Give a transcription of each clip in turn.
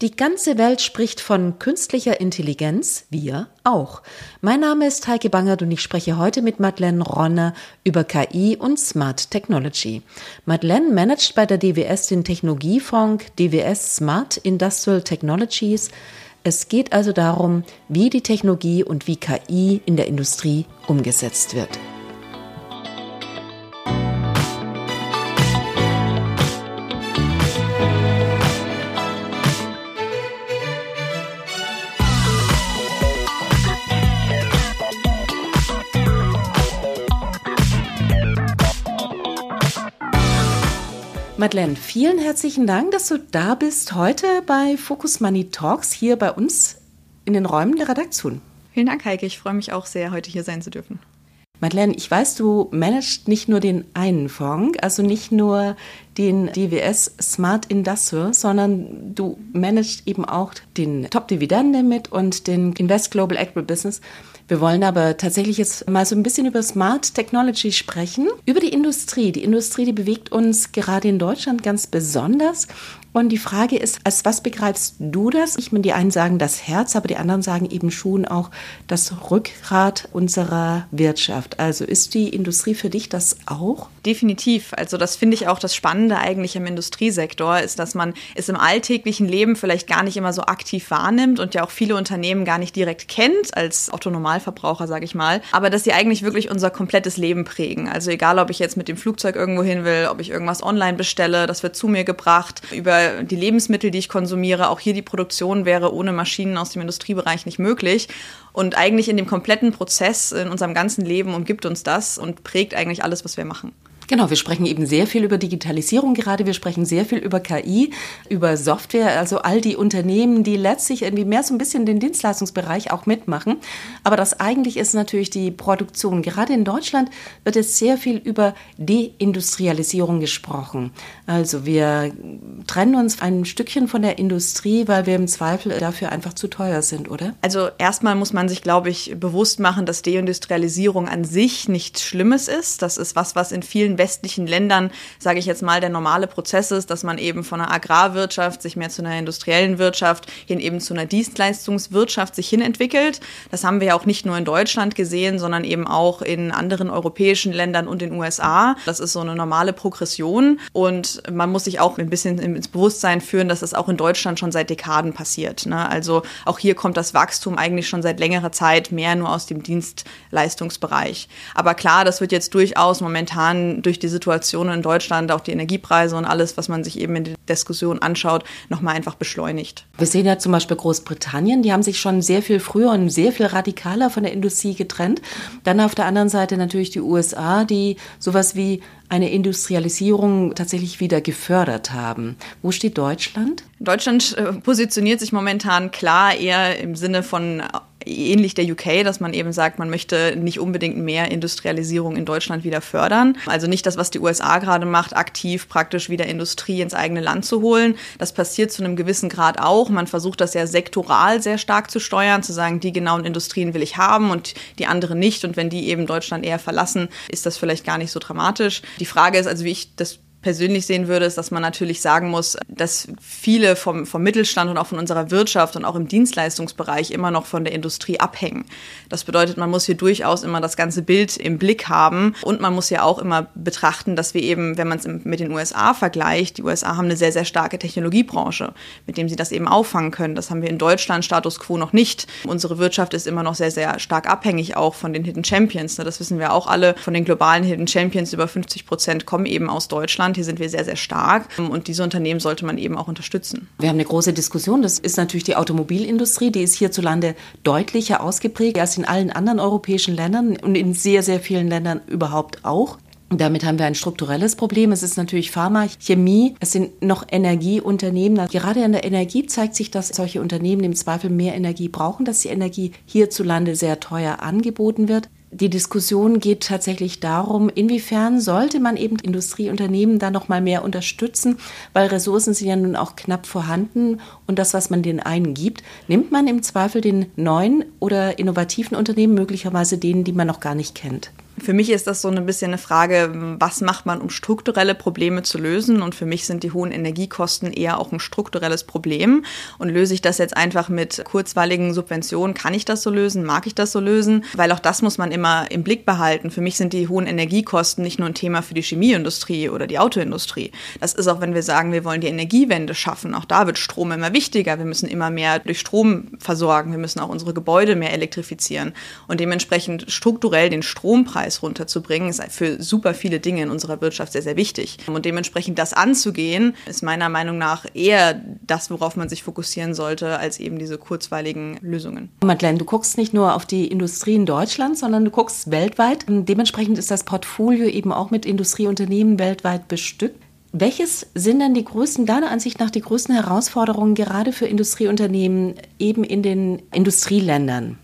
Die ganze Welt spricht von künstlicher Intelligenz, wir auch. Mein Name ist Heike Bangert und ich spreche heute mit Madeleine Ronner über KI und Smart Technology. Madeleine managt bei der DWS den Technologiefonds DWS Smart Industrial Technologies. Es geht also darum, wie die Technologie und wie KI in der Industrie umgesetzt wird. Madeleine, vielen herzlichen Dank, dass du da bist heute bei Focus Money Talks hier bei uns in den Räumen der Redaktion. Vielen Dank, Heike. Ich freue mich auch sehr, heute hier sein zu dürfen. Madeleine, ich weiß, du managst nicht nur den einen Fonds, also nicht nur den DWS Smart Industrial, sondern du managst eben auch den Top Dividende mit und den Invest Global Agribusiness. Wir wollen aber tatsächlich jetzt mal so ein bisschen über Smart Technology sprechen, über die Industrie. Die Industrie, die bewegt uns gerade in Deutschland ganz besonders. Und die Frage ist, als was begreifst du das? Ich meine, die einen sagen das Herz, aber die anderen sagen eben schon auch das Rückgrat unserer Wirtschaft. Also ist die Industrie für dich das auch? Definitiv. Also das finde ich auch das Spannende eigentlich im Industriesektor, ist, dass man es im alltäglichen Leben vielleicht gar nicht immer so aktiv wahrnimmt und ja auch viele Unternehmen gar nicht direkt kennt als Autonormalverbraucher, sage ich mal, aber dass sie eigentlich wirklich unser komplettes Leben prägen. Also egal, ob ich jetzt mit dem Flugzeug irgendwo hin will, ob ich irgendwas online bestelle, das wird zu mir gebracht, über die Lebensmittel, die ich konsumiere, auch hier die Produktion wäre ohne Maschinen aus dem Industriebereich nicht möglich. Und eigentlich in dem kompletten Prozess, in unserem ganzen Leben umgibt uns das und prägt eigentlich alles, was wir machen. Genau, wir sprechen eben sehr viel über Digitalisierung gerade, wir sprechen sehr viel über KI, über Software, also all die Unternehmen, die letztlich irgendwie mehr so ein bisschen den Dienstleistungsbereich auch mitmachen. Aber das eigentlich ist natürlich die Produktion. Gerade in Deutschland wird jetzt sehr viel über Deindustrialisierung gesprochen. Also wir trennen uns ein Stückchen von der Industrie, weil wir im Zweifel dafür einfach zu teuer sind, oder? Also erstmal muss man sich, glaube ich, bewusst machen, dass Deindustrialisierung an sich nichts Schlimmes ist. Das ist was, was in vielen westlichen Ländern, sage ich jetzt mal, der normale Prozess ist, dass man eben von einer Agrarwirtschaft sich mehr zu einer industriellen Wirtschaft hin eben zu einer Dienstleistungswirtschaft sich hin entwickelt. Das haben wir ja auch nicht nur in Deutschland gesehen, sondern eben auch in anderen europäischen Ländern und den USA. Das ist so eine normale Progression und man muss sich auch ein bisschen ins Bewusstsein führen, dass das auch in Deutschland schon seit Dekaden passiert. Ne? Also auch hier kommt das Wachstum eigentlich schon seit längerer Zeit mehr nur aus dem Dienstleistungsbereich. Aber klar, das wird jetzt durchaus momentan durch die Situation in Deutschland, auch die Energiepreise und alles, was man sich eben in der Diskussion anschaut, nochmal einfach beschleunigt. Wir sehen ja zum Beispiel Großbritannien, die haben sich schon sehr viel früher und sehr viel radikaler von der Industrie getrennt. Dann auf der anderen Seite natürlich die USA, die sowas wie eine Industrialisierung tatsächlich wieder gefördert haben. Wo steht Deutschland? Deutschland äh, positioniert sich momentan klar eher im Sinne von ähnlich der UK, dass man eben sagt, man möchte nicht unbedingt mehr Industrialisierung in Deutschland wieder fördern. Also nicht das, was die USA gerade macht, aktiv praktisch wieder Industrie ins eigene Land zu holen. Das passiert zu einem gewissen Grad auch. Man versucht das ja sektoral sehr stark zu steuern, zu sagen, die genauen Industrien will ich haben und die anderen nicht. Und wenn die eben Deutschland eher verlassen, ist das vielleicht gar nicht so dramatisch. Die Frage ist also, wie ich das persönlich sehen würde, ist, dass man natürlich sagen muss, dass viele vom, vom Mittelstand und auch von unserer Wirtschaft und auch im Dienstleistungsbereich immer noch von der Industrie abhängen. Das bedeutet, man muss hier durchaus immer das ganze Bild im Blick haben und man muss ja auch immer betrachten, dass wir eben, wenn man es mit den USA vergleicht, die USA haben eine sehr, sehr starke Technologiebranche, mit dem sie das eben auffangen können. Das haben wir in Deutschland Status quo noch nicht. Unsere Wirtschaft ist immer noch sehr, sehr stark abhängig auch von den Hidden Champions. Das wissen wir auch alle. Von den globalen Hidden Champions über 50 Prozent kommen eben aus Deutschland. Deutschland. Hier sind wir sehr, sehr stark und diese Unternehmen sollte man eben auch unterstützen. Wir haben eine große Diskussion. Das ist natürlich die Automobilindustrie. Die ist hierzulande deutlicher ausgeprägt als in allen anderen europäischen Ländern und in sehr, sehr vielen Ländern überhaupt auch. Damit haben wir ein strukturelles Problem. Es ist natürlich Pharma, Chemie, es sind noch Energieunternehmen. Gerade in der Energie zeigt sich, dass solche Unternehmen im Zweifel mehr Energie brauchen, dass die Energie hierzulande sehr teuer angeboten wird. Die Diskussion geht tatsächlich darum, inwiefern sollte man eben Industrieunternehmen da noch mal mehr unterstützen, weil Ressourcen sind ja nun auch knapp vorhanden und das, was man den einen gibt, nimmt man im Zweifel den neuen oder innovativen Unternehmen möglicherweise denen, die man noch gar nicht kennt. Für mich ist das so ein bisschen eine Frage, was macht man, um strukturelle Probleme zu lösen? Und für mich sind die hohen Energiekosten eher auch ein strukturelles Problem. Und löse ich das jetzt einfach mit kurzweiligen Subventionen? Kann ich das so lösen? Mag ich das so lösen? Weil auch das muss man immer im Blick behalten. Für mich sind die hohen Energiekosten nicht nur ein Thema für die Chemieindustrie oder die Autoindustrie. Das ist auch, wenn wir sagen, wir wollen die Energiewende schaffen. Auch da wird Strom immer wichtiger. Wir müssen immer mehr durch Strom versorgen. Wir müssen auch unsere Gebäude mehr elektrifizieren. Und dementsprechend strukturell den Strompreis Preis runterzubringen, ist für super viele Dinge in unserer Wirtschaft sehr, sehr wichtig. Und dementsprechend das anzugehen, ist meiner Meinung nach eher das, worauf man sich fokussieren sollte, als eben diese kurzweiligen Lösungen. Madeleine, du guckst nicht nur auf die Industrie in Deutschland, sondern du guckst weltweit. Dementsprechend ist das Portfolio eben auch mit Industrieunternehmen weltweit bestückt. Welches sind denn die größten, deiner Ansicht nach, die größten Herausforderungen gerade für Industrieunternehmen eben in den Industrieländern?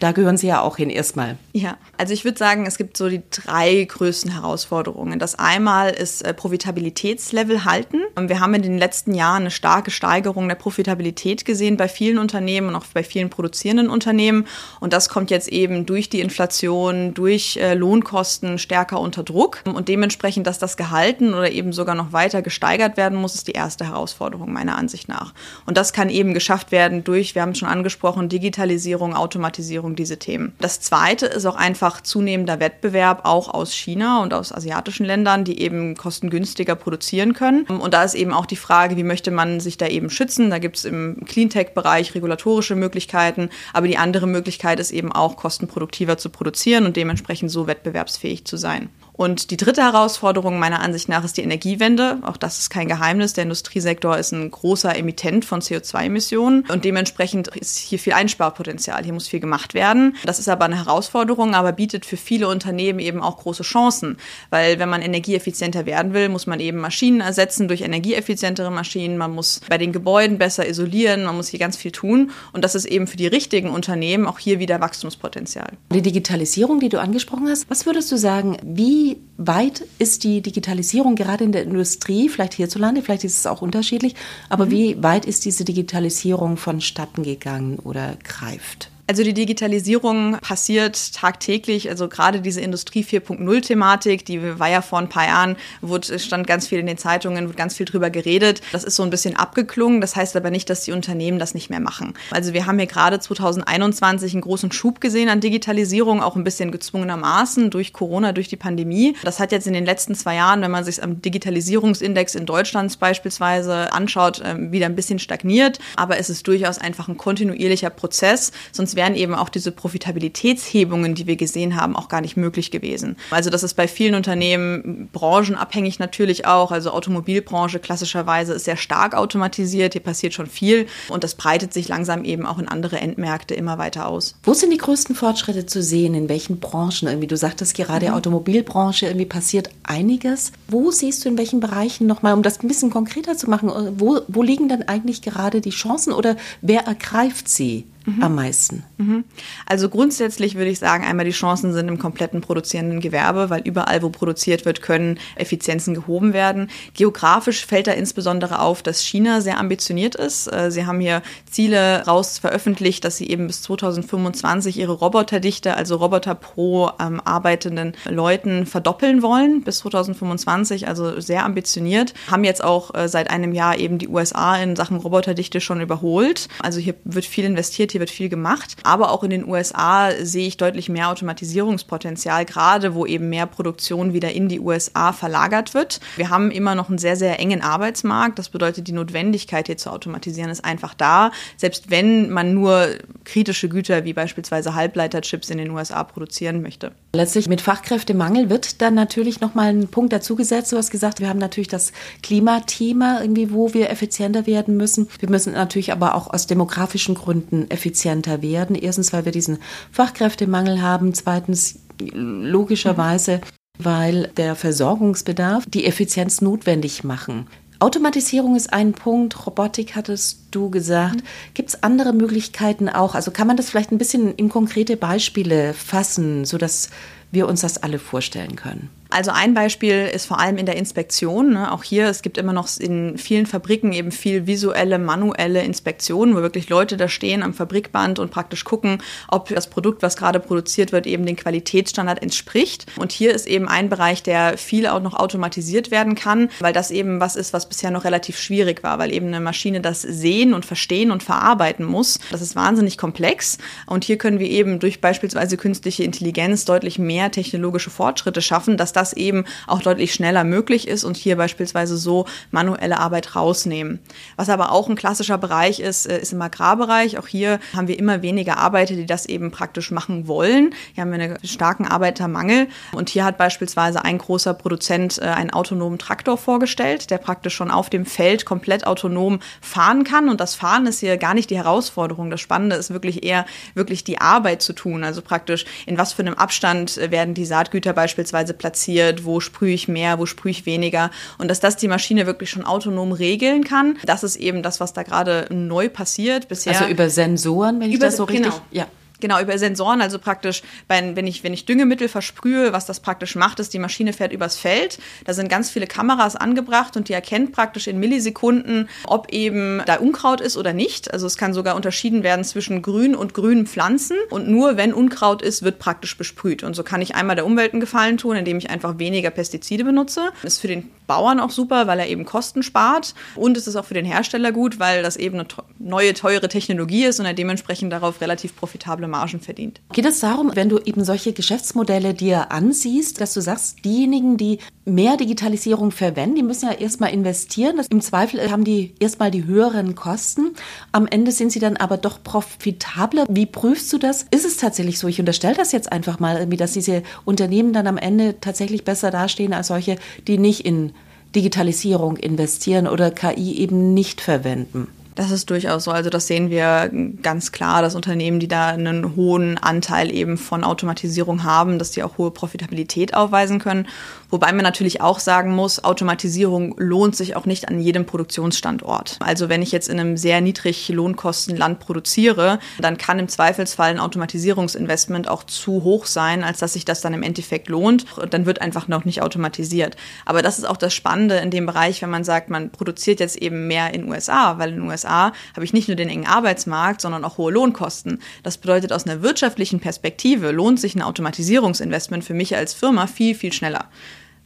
Da gehören sie ja auch hin erstmal. Ja, also ich würde sagen, es gibt so die drei größten Herausforderungen. Das einmal ist äh, Profitabilitätslevel halten. Und wir haben in den letzten Jahren eine starke Steigerung der Profitabilität gesehen bei vielen Unternehmen und auch bei vielen produzierenden Unternehmen. Und das kommt jetzt eben durch die Inflation, durch äh, Lohnkosten stärker unter Druck. Und dementsprechend, dass das gehalten oder eben sogar noch weiter gesteigert werden muss, ist die erste Herausforderung meiner Ansicht nach. Und das kann eben geschafft werden durch, wir haben es schon angesprochen, Digitalisierung, Automatisierung, diese Themen. Das zweite ist auch einfach zunehmender Wettbewerb auch aus China und aus asiatischen Ländern, die eben kostengünstiger produzieren können. Und da ist eben auch die Frage, wie möchte man sich da eben schützen? Da gibt es im Cleantech-Bereich regulatorische Möglichkeiten, aber die andere Möglichkeit ist eben auch kostenproduktiver zu produzieren und dementsprechend so wettbewerbsfähig zu sein. Und die dritte Herausforderung meiner Ansicht nach ist die Energiewende. Auch das ist kein Geheimnis. Der Industriesektor ist ein großer Emittent von CO2-Emissionen und dementsprechend ist hier viel Einsparpotenzial. Hier muss viel gemacht werden. Das ist aber eine Herausforderung, aber bietet für viele Unternehmen eben auch große Chancen. Weil wenn man energieeffizienter werden will, muss man eben Maschinen ersetzen durch energieeffizientere Maschinen. Man muss bei den Gebäuden besser isolieren. Man muss hier ganz viel tun. Und das ist eben für die richtigen Unternehmen auch hier wieder Wachstumspotenzial. Die Digitalisierung, die du angesprochen hast, was würdest du sagen, wie wie weit ist die Digitalisierung gerade in der Industrie, vielleicht hierzulande, vielleicht ist es auch unterschiedlich, aber mhm. wie weit ist diese Digitalisierung vonstatten gegangen oder greift? Also die Digitalisierung passiert tagtäglich, also gerade diese Industrie 4.0-Thematik, die war ja vor ein paar Jahren, wurde, stand ganz viel in den Zeitungen, wurde ganz viel drüber geredet. Das ist so ein bisschen abgeklungen, das heißt aber nicht, dass die Unternehmen das nicht mehr machen. Also wir haben hier gerade 2021 einen großen Schub gesehen an Digitalisierung, auch ein bisschen gezwungenermaßen durch Corona, durch die Pandemie. Das hat jetzt in den letzten zwei Jahren, wenn man sich am Digitalisierungsindex in Deutschland beispielsweise anschaut, ähm, wieder ein bisschen stagniert. Aber es ist durchaus einfach ein kontinuierlicher Prozess, sonst wären eben auch diese Profitabilitätshebungen, die wir gesehen haben, auch gar nicht möglich gewesen. Also das ist bei vielen Unternehmen branchenabhängig natürlich auch. Also Automobilbranche klassischerweise ist sehr stark automatisiert, hier passiert schon viel und das breitet sich langsam eben auch in andere Endmärkte immer weiter aus. Wo sind die größten Fortschritte zu sehen? In welchen Branchen? Irgendwie, du sagtest gerade mhm. Automobilbranche, irgendwie passiert einiges. Wo siehst du in welchen Bereichen nochmal, um das ein bisschen konkreter zu machen, wo, wo liegen denn eigentlich gerade die Chancen oder wer ergreift sie? Mhm. am meisten? Mhm. Also grundsätzlich würde ich sagen, einmal die Chancen sind im kompletten produzierenden Gewerbe, weil überall, wo produziert wird, können Effizienzen gehoben werden. Geografisch fällt da insbesondere auf, dass China sehr ambitioniert ist. Äh, sie haben hier Ziele raus veröffentlicht, dass sie eben bis 2025 ihre Roboterdichte, also Roboter pro ähm, arbeitenden Leuten verdoppeln wollen bis 2025, also sehr ambitioniert. Haben jetzt auch äh, seit einem Jahr eben die USA in Sachen Roboterdichte schon überholt. Also hier wird viel investiert hier wird viel gemacht. Aber auch in den USA sehe ich deutlich mehr Automatisierungspotenzial, gerade wo eben mehr Produktion wieder in die USA verlagert wird. Wir haben immer noch einen sehr, sehr engen Arbeitsmarkt. Das bedeutet, die Notwendigkeit hier zu automatisieren ist einfach da. Selbst wenn man nur kritische Güter wie beispielsweise Halbleiterchips in den USA produzieren möchte. Letztlich mit Fachkräftemangel wird dann natürlich nochmal ein Punkt dazugesetzt. Du hast gesagt, wir haben natürlich das Klimathema irgendwie, wo wir effizienter werden müssen. Wir müssen natürlich aber auch aus demografischen Gründen effizienter effizienter werden. Erstens, weil wir diesen Fachkräftemangel haben. Zweitens, logischerweise weil der Versorgungsbedarf die Effizienz notwendig machen. Automatisierung ist ein Punkt, Robotik hattest du gesagt. Gibt es andere Möglichkeiten auch? Also kann man das vielleicht ein bisschen in konkrete Beispiele fassen, sodass wir uns das alle vorstellen können? Also ein Beispiel ist vor allem in der Inspektion. Ne? Auch hier, es gibt immer noch in vielen Fabriken eben viel visuelle, manuelle Inspektionen, wo wirklich Leute da stehen am Fabrikband und praktisch gucken, ob das Produkt, was gerade produziert wird, eben den Qualitätsstandard entspricht. Und hier ist eben ein Bereich, der viel auch noch automatisiert werden kann, weil das eben was ist, was bisher noch relativ schwierig war, weil eben eine Maschine das sehen und verstehen und verarbeiten muss. Das ist wahnsinnig komplex. Und hier können wir eben durch beispielsweise künstliche Intelligenz deutlich mehr technologische Fortschritte schaffen, dass das das eben auch deutlich schneller möglich ist und hier beispielsweise so manuelle Arbeit rausnehmen. Was aber auch ein klassischer Bereich ist, äh, ist im Agrarbereich. Auch hier haben wir immer weniger Arbeiter, die das eben praktisch machen wollen. Hier haben wir einen starken Arbeitermangel. Und hier hat beispielsweise ein großer Produzent äh, einen autonomen Traktor vorgestellt, der praktisch schon auf dem Feld komplett autonom fahren kann. Und das Fahren ist hier gar nicht die Herausforderung. Das Spannende ist wirklich eher wirklich die Arbeit zu tun. Also praktisch in was für einem Abstand äh, werden die Saatgüter beispielsweise platziert passiert, wo sprühe ich mehr, wo sprühe ich weniger und dass das die Maschine wirklich schon autonom regeln kann. Das ist eben das, was da gerade neu passiert bisher. Also über Sensoren, wenn ich über, das so richtig... Genau. Ja. Genau, über Sensoren, also praktisch, wenn ich, wenn ich Düngemittel versprühe, was das praktisch macht, ist, die Maschine fährt übers Feld. Da sind ganz viele Kameras angebracht und die erkennt praktisch in Millisekunden, ob eben da Unkraut ist oder nicht. Also es kann sogar unterschieden werden zwischen grün und grünen Pflanzen. Und nur wenn Unkraut ist, wird praktisch besprüht. Und so kann ich einmal der Umwelt einen Gefallen tun, indem ich einfach weniger Pestizide benutze. Ist für den Bauern auch super, weil er eben Kosten spart. Und es ist auch für den Hersteller gut, weil das eben eine neue, teure Technologie ist und er dementsprechend darauf relativ profitable Margen verdient. Geht es darum, wenn du eben solche Geschäftsmodelle dir ansiehst, dass du sagst, diejenigen, die mehr Digitalisierung verwenden, die müssen ja erstmal investieren. Im Zweifel haben die erstmal die höheren Kosten. Am Ende sind sie dann aber doch profitabler. Wie prüfst du das? Ist es tatsächlich so? Ich unterstelle das jetzt einfach mal, dass diese Unternehmen dann am Ende tatsächlich besser dastehen als solche, die nicht in Digitalisierung investieren oder KI eben nicht verwenden. Das ist durchaus so. Also das sehen wir ganz klar, dass Unternehmen, die da einen hohen Anteil eben von Automatisierung haben, dass die auch hohe Profitabilität aufweisen können. Wobei man natürlich auch sagen muss, Automatisierung lohnt sich auch nicht an jedem Produktionsstandort. Also wenn ich jetzt in einem sehr niedrig Lohnkostenland produziere, dann kann im Zweifelsfall ein Automatisierungsinvestment auch zu hoch sein, als dass sich das dann im Endeffekt lohnt. Dann wird einfach noch nicht automatisiert. Aber das ist auch das Spannende in dem Bereich, wenn man sagt, man produziert jetzt eben mehr in USA, weil in den USA habe ich nicht nur den engen Arbeitsmarkt, sondern auch hohe Lohnkosten. Das bedeutet, aus einer wirtschaftlichen Perspektive lohnt sich ein Automatisierungsinvestment für mich als Firma viel, viel schneller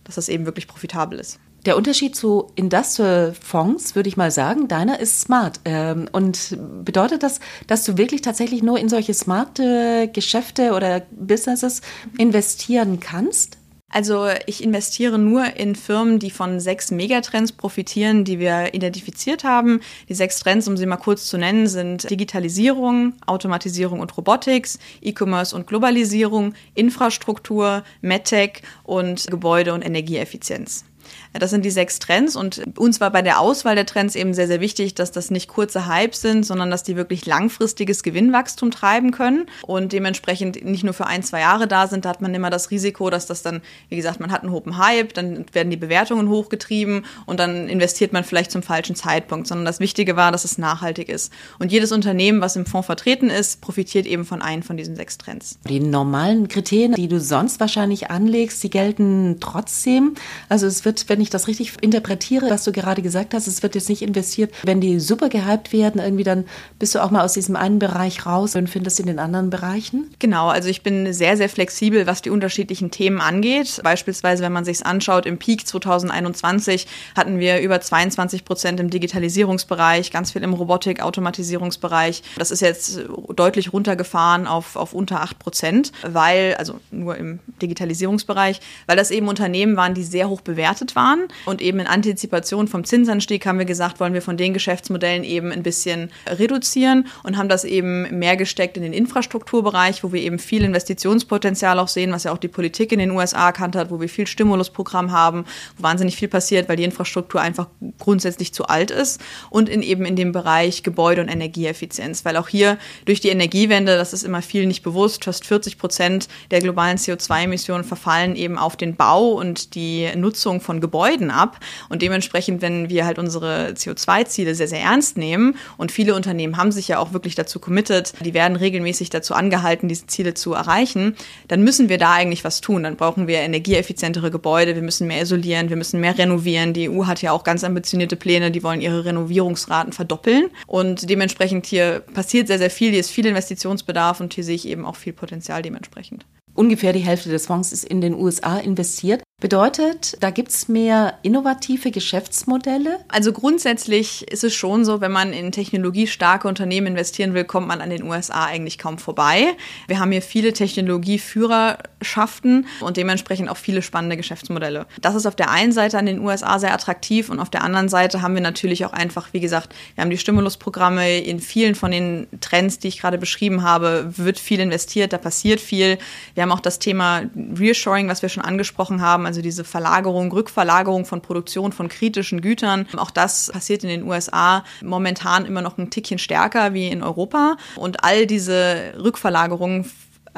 dass das eben wirklich profitabel ist. Der Unterschied zu Industrial Fonds, würde ich mal sagen, deiner ist smart. Ähm, und bedeutet das, dass du wirklich tatsächlich nur in solche smarte Geschäfte oder Businesses investieren kannst? Also ich investiere nur in Firmen, die von sechs Megatrends profitieren, die wir identifiziert haben. Die sechs Trends, um sie mal kurz zu nennen, sind Digitalisierung, Automatisierung und Robotics, E-Commerce und Globalisierung, Infrastruktur, MedTech und Gebäude- und Energieeffizienz. Das sind die sechs Trends und uns war bei der Auswahl der Trends eben sehr, sehr wichtig, dass das nicht kurze Hypes sind, sondern dass die wirklich langfristiges Gewinnwachstum treiben können und dementsprechend nicht nur für ein, zwei Jahre da sind. Da hat man immer das Risiko, dass das dann, wie gesagt, man hat einen hohen Hype, dann werden die Bewertungen hochgetrieben und dann investiert man vielleicht zum falschen Zeitpunkt, sondern das Wichtige war, dass es nachhaltig ist. Und jedes Unternehmen, was im Fonds vertreten ist, profitiert eben von einem von diesen sechs Trends. Die normalen Kriterien, die du sonst wahrscheinlich anlegst, die gelten trotzdem. Also es wird, wenn ich ich das richtig interpretiere, was du gerade gesagt hast, es wird jetzt nicht investiert, wenn die super gehypt werden, irgendwie dann bist du auch mal aus diesem einen Bereich raus und findest in den anderen Bereichen? Genau, also ich bin sehr, sehr flexibel, was die unterschiedlichen Themen angeht. Beispielsweise, wenn man sich anschaut, im Peak 2021 hatten wir über 22 Prozent im Digitalisierungsbereich, ganz viel im Robotik-Automatisierungsbereich. Das ist jetzt deutlich runtergefahren auf, auf unter 8 Prozent, weil, also nur im Digitalisierungsbereich, weil das eben Unternehmen waren, die sehr hoch bewertet waren sparen. Und eben in Antizipation vom Zinsanstieg haben wir gesagt, wollen wir von den Geschäftsmodellen eben ein bisschen reduzieren und haben das eben mehr gesteckt in den Infrastrukturbereich, wo wir eben viel Investitionspotenzial auch sehen, was ja auch die Politik in den USA erkannt hat, wo wir viel Stimulusprogramm haben, wo wahnsinnig viel passiert, weil die Infrastruktur einfach grundsätzlich zu alt ist. Und in eben in dem Bereich Gebäude und Energieeffizienz, weil auch hier durch die Energiewende, das ist immer viel nicht bewusst, fast 40 Prozent der globalen CO2-Emissionen verfallen eben auf den Bau und die Nutzung von Gebäuden ab. Und dementsprechend, wenn wir halt unsere CO2-Ziele sehr, sehr ernst nehmen und viele Unternehmen haben sich ja auch wirklich dazu committed, die werden regelmäßig dazu angehalten, diese Ziele zu erreichen, dann müssen wir da eigentlich was tun. Dann brauchen wir energieeffizientere Gebäude, wir müssen mehr isolieren, wir müssen mehr renovieren. Die EU hat ja auch ganz ambitionierte Pläne, die wollen ihre Renovierungsraten verdoppeln. Und dementsprechend hier passiert sehr, sehr viel, hier ist viel Investitionsbedarf und hier sehe ich eben auch viel Potenzial dementsprechend. Ungefähr die Hälfte des Fonds ist in den USA investiert. Bedeutet, da gibt es mehr innovative Geschäftsmodelle? Also grundsätzlich ist es schon so, wenn man in technologiestarke Unternehmen investieren will, kommt man an den USA eigentlich kaum vorbei. Wir haben hier viele Technologieführerschaften und dementsprechend auch viele spannende Geschäftsmodelle. Das ist auf der einen Seite an den USA sehr attraktiv und auf der anderen Seite haben wir natürlich auch einfach, wie gesagt, wir haben die Stimulusprogramme in vielen von den Trends, die ich gerade beschrieben habe, wird viel investiert, da passiert viel. Wir haben auch das Thema Reassuring, was wir schon angesprochen haben also diese Verlagerung, Rückverlagerung von Produktion von kritischen Gütern. Auch das passiert in den USA momentan immer noch ein Tickchen stärker wie in Europa. Und all diese Rückverlagerungen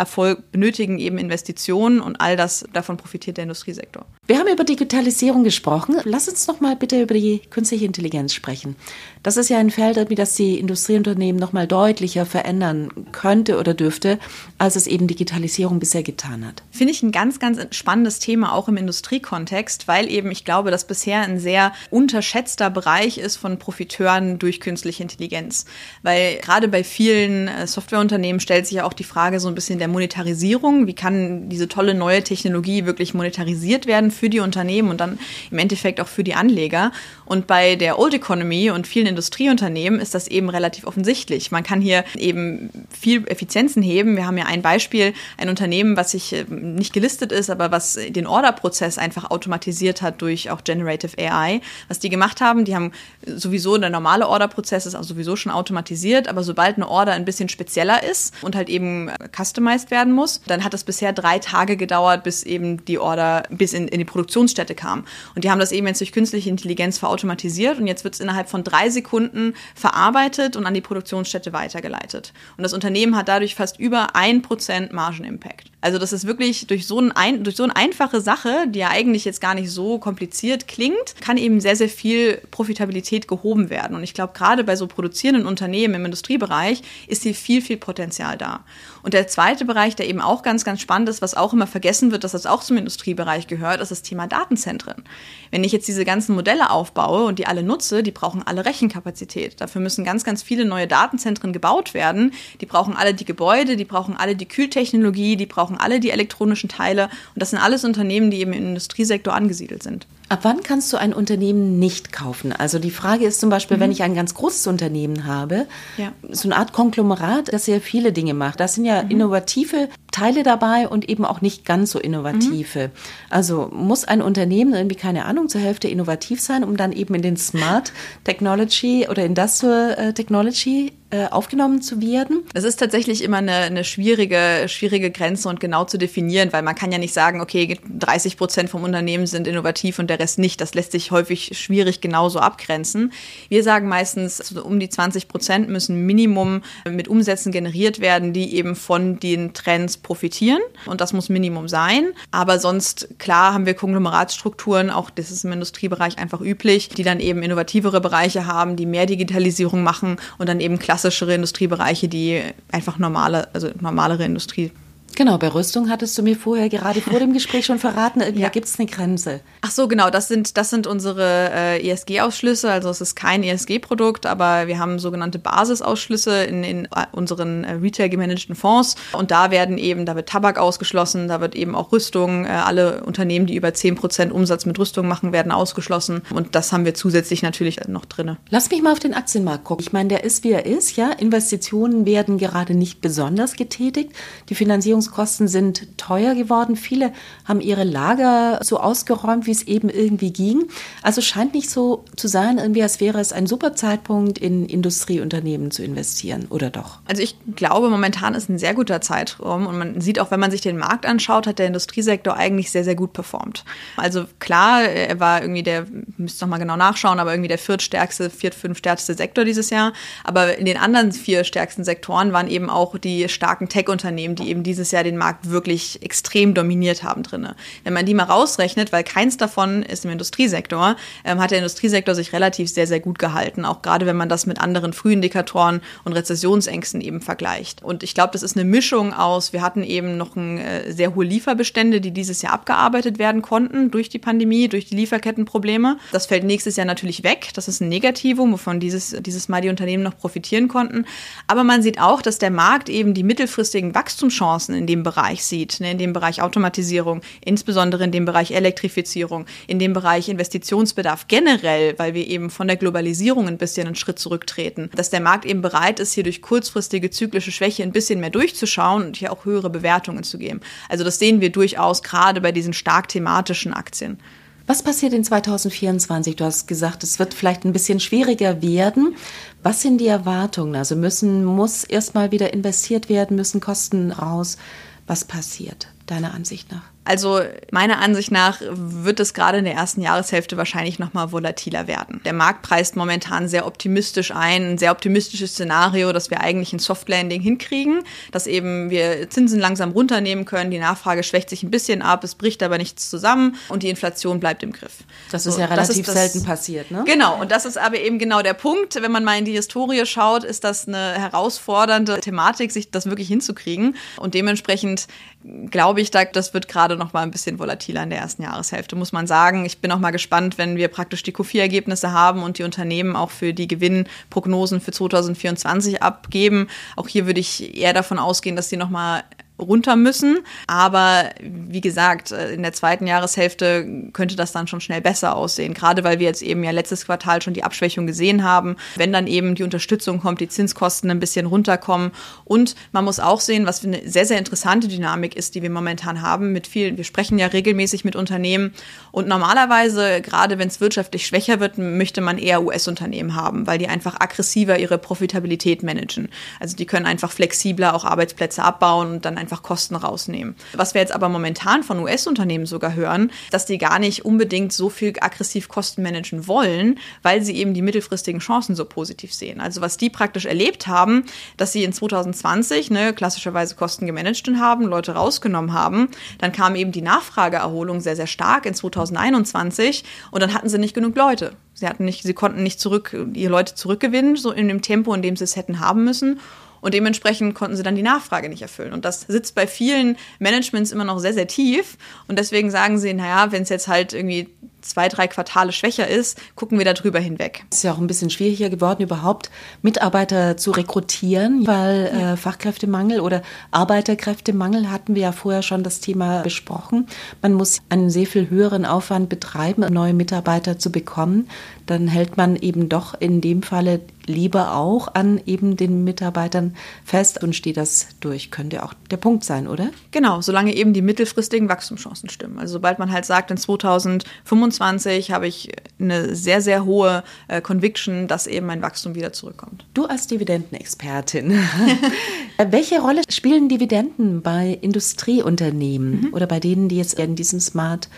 Erfolg benötigen eben Investitionen und all das davon profitiert der Industriesektor. Wir haben über Digitalisierung gesprochen. Lass uns noch mal bitte über die künstliche Intelligenz sprechen. Das ist ja ein Feld, das die Industrieunternehmen noch mal deutlicher verändern könnte oder dürfte, als es eben Digitalisierung bisher getan hat. Finde ich ein ganz, ganz spannendes Thema auch im Industriekontext, weil eben ich glaube, dass bisher ein sehr unterschätzter Bereich ist von Profiteuren durch künstliche Intelligenz. Weil gerade bei vielen äh, Softwareunternehmen stellt sich ja auch die Frage so ein bisschen der Monetarisierung. Wie kann diese tolle neue Technologie wirklich monetarisiert werden für die Unternehmen und dann im Endeffekt auch für die Anleger? Und bei der Old Economy und vielen Industrieunternehmen ist das eben relativ offensichtlich. Man kann hier eben viel Effizienzen heben. Wir haben ja ein Beispiel, ein Unternehmen, was sich äh, nicht gelistet ist, aber was den Orderprozess einfach automatisiert hat durch auch Generative AI. Was die gemacht haben, die haben sowieso der normale Orderprozess ist auch sowieso schon automatisiert, aber sobald eine Order ein bisschen spezieller ist und halt eben customized werden muss, dann hat es bisher drei Tage gedauert, bis eben die Order bis in, in die Produktionsstätte kam. Und die haben das eben jetzt durch künstliche Intelligenz verautomatisiert und jetzt wird es innerhalb von drei Sekunden verarbeitet und an die Produktionsstätte weitergeleitet. Und das Unternehmen hat dadurch fast über ein Prozent Margenimpact. Also das ist wirklich durch so, ein, durch so eine einfache Sache, die ja eigentlich jetzt gar nicht so kompliziert klingt, kann eben sehr, sehr viel Profitabilität gehoben werden. Und ich glaube, gerade bei so produzierenden Unternehmen im Industriebereich ist hier viel, viel Potenzial da. Und der zweite Bereich, der eben auch ganz, ganz spannend ist, was auch immer vergessen wird, dass das auch zum Industriebereich gehört, ist das Thema Datenzentren. Wenn ich jetzt diese ganzen Modelle aufbaue und die alle nutze, die brauchen alle Rechenkapazität. Dafür müssen ganz, ganz viele neue Datenzentren gebaut werden. Die brauchen alle die Gebäude, die brauchen alle die Kühltechnologie, die brauchen brauchen alle die elektronischen Teile. Und das sind alles Unternehmen, die eben im Industriesektor angesiedelt sind. Ab wann kannst du ein Unternehmen nicht kaufen? Also die Frage ist zum Beispiel, mhm. wenn ich ein ganz großes Unternehmen habe, ja. so eine Art Konglomerat, das sehr viele Dinge macht. Da sind ja mhm. innovative Teile dabei und eben auch nicht ganz so innovative. Mhm. Also muss ein Unternehmen irgendwie, keine Ahnung, zur Hälfte innovativ sein, um dann eben in den Smart Technology oder Industrial äh, Technology äh, aufgenommen zu werden? Das ist tatsächlich immer eine, eine schwierige, schwierige Grenze und genau zu definieren, weil man kann ja nicht sagen, okay, 30 Prozent vom Unternehmen sind innovativ und der Rest nicht. Das lässt sich häufig schwierig genauso abgrenzen. Wir sagen meistens, also um die 20 Prozent müssen Minimum mit Umsätzen generiert werden, die eben von den Trends profitieren. Und das muss Minimum sein. Aber sonst, klar, haben wir Konglomeratsstrukturen, auch das ist im Industriebereich einfach üblich, die dann eben innovativere Bereiche haben, die mehr Digitalisierung machen und dann eben klassisch klassischere Industriebereiche, die einfach normale, also normalere Industrie Genau, bei Rüstung hattest du mir vorher gerade vor dem Gespräch schon verraten, ja. da gibt es eine Grenze. Ach so, genau, das sind, das sind unsere äh, ESG-Ausschlüsse, also es ist kein ESG-Produkt, aber wir haben sogenannte Basisausschlüsse in, in äh, unseren äh, retail gemanagten Fonds und da werden eben, da wird Tabak ausgeschlossen, da wird eben auch Rüstung, äh, alle Unternehmen, die über 10% Umsatz mit Rüstung machen, werden ausgeschlossen und das haben wir zusätzlich natürlich noch drin. Lass mich mal auf den Aktienmarkt gucken. Ich meine, der ist, wie er ist, ja, Investitionen werden gerade nicht besonders getätigt, die Finanzierungs Produktionskosten sind teuer geworden. Viele haben ihre Lager so ausgeräumt, wie es eben irgendwie ging. Also scheint nicht so zu sein, irgendwie als wäre es ein super Zeitpunkt, in Industrieunternehmen zu investieren, oder doch? Also ich glaube, momentan ist ein sehr guter Zeitraum und man sieht auch, wenn man sich den Markt anschaut, hat der Industriesektor eigentlich sehr, sehr gut performt. Also klar, er war irgendwie der, müsst noch mal genau nachschauen, aber irgendwie der viertstärkste, viert, fünftstärkste Sektor dieses Jahr. Aber in den anderen vier stärksten Sektoren waren eben auch die starken Tech-Unternehmen, die eben dieses Jahr den Markt wirklich extrem dominiert haben drinne. Wenn man die mal rausrechnet, weil keins davon ist im Industriesektor, ähm, hat der Industriesektor sich relativ sehr, sehr gut gehalten, auch gerade wenn man das mit anderen Frühindikatoren und Rezessionsängsten eben vergleicht. Und ich glaube, das ist eine Mischung aus, wir hatten eben noch ein, äh, sehr hohe Lieferbestände, die dieses Jahr abgearbeitet werden konnten durch die Pandemie, durch die Lieferkettenprobleme. Das fällt nächstes Jahr natürlich weg. Das ist ein Negativum, wovon dieses, dieses Mal die Unternehmen noch profitieren konnten. Aber man sieht auch, dass der Markt eben die mittelfristigen Wachstumschancen in dem Bereich sieht, ne, in dem Bereich Automatisierung, insbesondere in dem Bereich Elektrifizierung, in dem Bereich Investitionsbedarf generell, weil wir eben von der Globalisierung ein bisschen einen Schritt zurücktreten. Dass der Markt eben bereit ist, hier durch kurzfristige zyklische Schwäche ein bisschen mehr durchzuschauen und hier auch höhere Bewertungen zu geben. Also das sehen wir durchaus gerade bei diesen stark thematischen Aktien. Was passiert in 2024? Du hast gesagt, es wird vielleicht ein bisschen schwieriger werden. Was sind die Erwartungen? Also müssen, muss erstmal wieder investiert werden, müssen Kosten raus. Was passiert deiner Ansicht nach? Also meiner Ansicht nach wird es gerade in der ersten Jahreshälfte wahrscheinlich noch mal volatiler werden. Der Markt preist momentan sehr optimistisch ein, ein sehr optimistisches Szenario, dass wir eigentlich ein Soft Landing hinkriegen, dass eben wir Zinsen langsam runternehmen können, die Nachfrage schwächt sich ein bisschen ab, es bricht aber nichts zusammen und die Inflation bleibt im Griff. Das ist so, ja relativ ist das, selten passiert, ne? Genau, und das ist aber eben genau der Punkt, wenn man mal in die Historie schaut, ist das eine herausfordernde Thematik, sich das wirklich hinzukriegen und dementsprechend glaube ich, das wird gerade noch mal ein bisschen volatiler in der ersten Jahreshälfte, muss man sagen. Ich bin auch mal gespannt, wenn wir praktisch die Q4-Ergebnisse haben und die Unternehmen auch für die Gewinnprognosen für 2024 abgeben. Auch hier würde ich eher davon ausgehen, dass sie noch mal runter müssen. Aber wie gesagt, äh, in der zweiten Jahreshälfte könnte das dann schon schnell besser aussehen. Gerade weil wir jetzt eben ja letztes Quartal schon die Abschwächung gesehen haben. Wenn dann eben die Unterstützung kommt, die Zinskosten ein bisschen runterkommen. Und man muss auch sehen, was für eine sehr, sehr interessante Dynamik ist, die wir momentan haben mit vielen, wir sprechen ja regelmäßig mit Unternehmen. Und normalerweise, gerade wenn es wirtschaftlich schwächer wird, möchte man eher US-Unternehmen haben, weil die einfach aggressiver ihre Profitabilität managen. Also die können einfach flexibler auch Arbeitsplätze abbauen und dann einfach einfach Kosten rausnehmen. Was wir jetzt aber momentan von US-Unternehmen sogar hören, dass die gar nicht unbedingt so viel aggressiv Kosten managen wollen, weil sie eben die mittelfristigen Chancen so positiv sehen. Also was die praktisch erlebt haben, dass sie in 2020 ne, klassischerweise Kosten gemanagt haben, Leute rausgenommen haben, dann kam eben die Nachfrageerholung sehr, sehr stark in 2021 und dann hatten sie nicht genug Leute. Sie hatten nicht, sie konnten nicht zurück, ihre Leute zurückgewinnen, so in dem Tempo, in dem sie es hätten haben müssen. Und dementsprechend konnten sie dann die Nachfrage nicht erfüllen. Und das sitzt bei vielen Managements immer noch sehr, sehr tief. Und deswegen sagen sie, naja, wenn es jetzt halt irgendwie zwei, drei Quartale schwächer ist, gucken wir darüber hinweg. Es ist ja auch ein bisschen schwieriger geworden, überhaupt Mitarbeiter zu rekrutieren, weil ja. äh, Fachkräftemangel oder Arbeiterkräftemangel hatten wir ja vorher schon das Thema besprochen. Man muss einen sehr viel höheren Aufwand betreiben, neue Mitarbeiter zu bekommen. Dann hält man eben doch in dem Falle lieber auch an eben den Mitarbeitern fest und steht das durch. Könnte auch der Punkt sein, oder? Genau, solange eben die mittelfristigen Wachstumschancen stimmen. Also sobald man halt sagt, in 2025 25 habe ich eine sehr, sehr hohe äh, Conviction, dass eben mein Wachstum wieder zurückkommt. Du als Dividendenexpertin, welche Rolle spielen Dividenden bei Industrieunternehmen mhm. oder bei denen, die jetzt in diesem Smart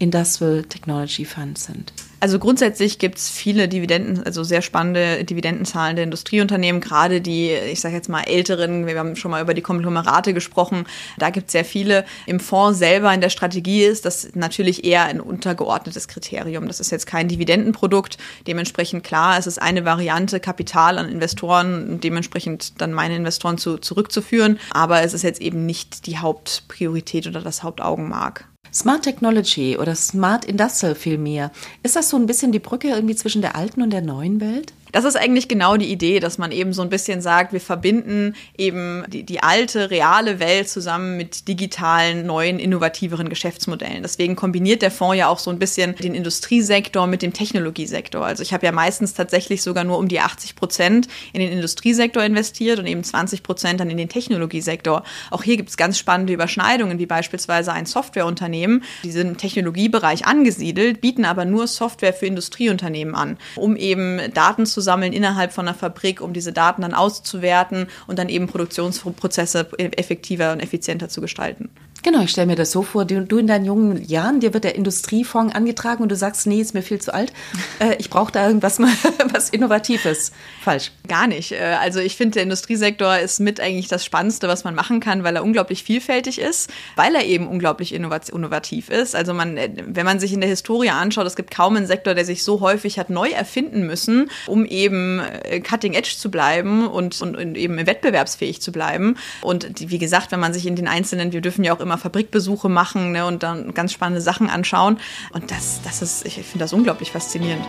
Industrial Technology Fund sind? Also grundsätzlich gibt es viele Dividenden, also sehr spannende Dividendenzahlende Industrieunternehmen, gerade die, ich sage jetzt mal, älteren, wir haben schon mal über die Konglomerate gesprochen, da gibt es sehr viele. Im Fonds selber in der Strategie ist das natürlich eher ein untergeordnetes Kriterium. Das ist jetzt kein Dividendenprodukt. Dementsprechend klar, es ist eine Variante, Kapital an Investoren dementsprechend dann meine Investoren zu, zurückzuführen. Aber es ist jetzt eben nicht die Hauptpriorität oder das Hauptaugenmark. Smart Technology oder Smart Industrial vielmehr. Ist das so ein bisschen die Brücke irgendwie zwischen der alten und der neuen Welt? Das ist eigentlich genau die Idee, dass man eben so ein bisschen sagt, wir verbinden eben die, die alte, reale Welt zusammen mit digitalen, neuen, innovativeren Geschäftsmodellen. Deswegen kombiniert der Fonds ja auch so ein bisschen den Industriesektor mit dem Technologiesektor. Also ich habe ja meistens tatsächlich sogar nur um die 80 Prozent in den Industriesektor investiert und eben 20 Prozent dann in den Technologiesektor. Auch hier gibt es ganz spannende Überschneidungen, wie beispielsweise ein Softwareunternehmen. Die sind im Technologiebereich angesiedelt, bieten aber nur Software für Industrieunternehmen an, um eben Daten zu sammeln innerhalb von einer Fabrik, um diese Daten dann auszuwerten und dann eben Produktionsprozesse effektiver und effizienter zu gestalten. Genau, ich stelle mir das so vor, du, du, in deinen jungen Jahren, dir wird der Industriefonds angetragen und du sagst, nee, ist mir viel zu alt. Äh, ich brauche da irgendwas mal, was Innovatives. Falsch. Gar nicht. Äh, also ich finde, der Industriesektor ist mit eigentlich das Spannendste, was man machen kann, weil er unglaublich vielfältig ist, weil er eben unglaublich innovativ ist. Also man, äh, wenn man sich in der Historie anschaut, es gibt kaum einen Sektor, der sich so häufig hat neu erfinden müssen, um eben äh, cutting edge zu bleiben und, und, und eben wettbewerbsfähig zu bleiben. Und wie gesagt, wenn man sich in den einzelnen, wir dürfen ja auch immer immer Fabrikbesuche machen ne, und dann ganz spannende Sachen anschauen. Und das, das ist, ich finde das unglaublich faszinierend.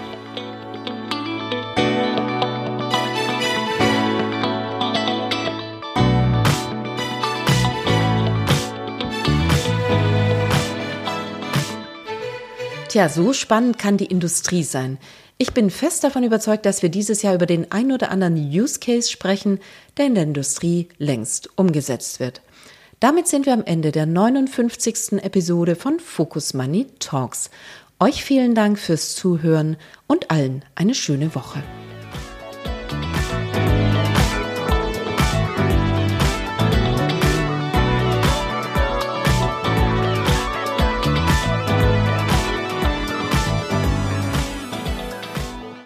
Tja, so spannend kann die Industrie sein. Ich bin fest davon überzeugt, dass wir dieses Jahr über den ein oder anderen Use Case sprechen, der in der Industrie längst umgesetzt wird. Damit sind wir am Ende der 59. Episode von Focus Money Talks. Euch vielen Dank fürs Zuhören und allen eine schöne Woche.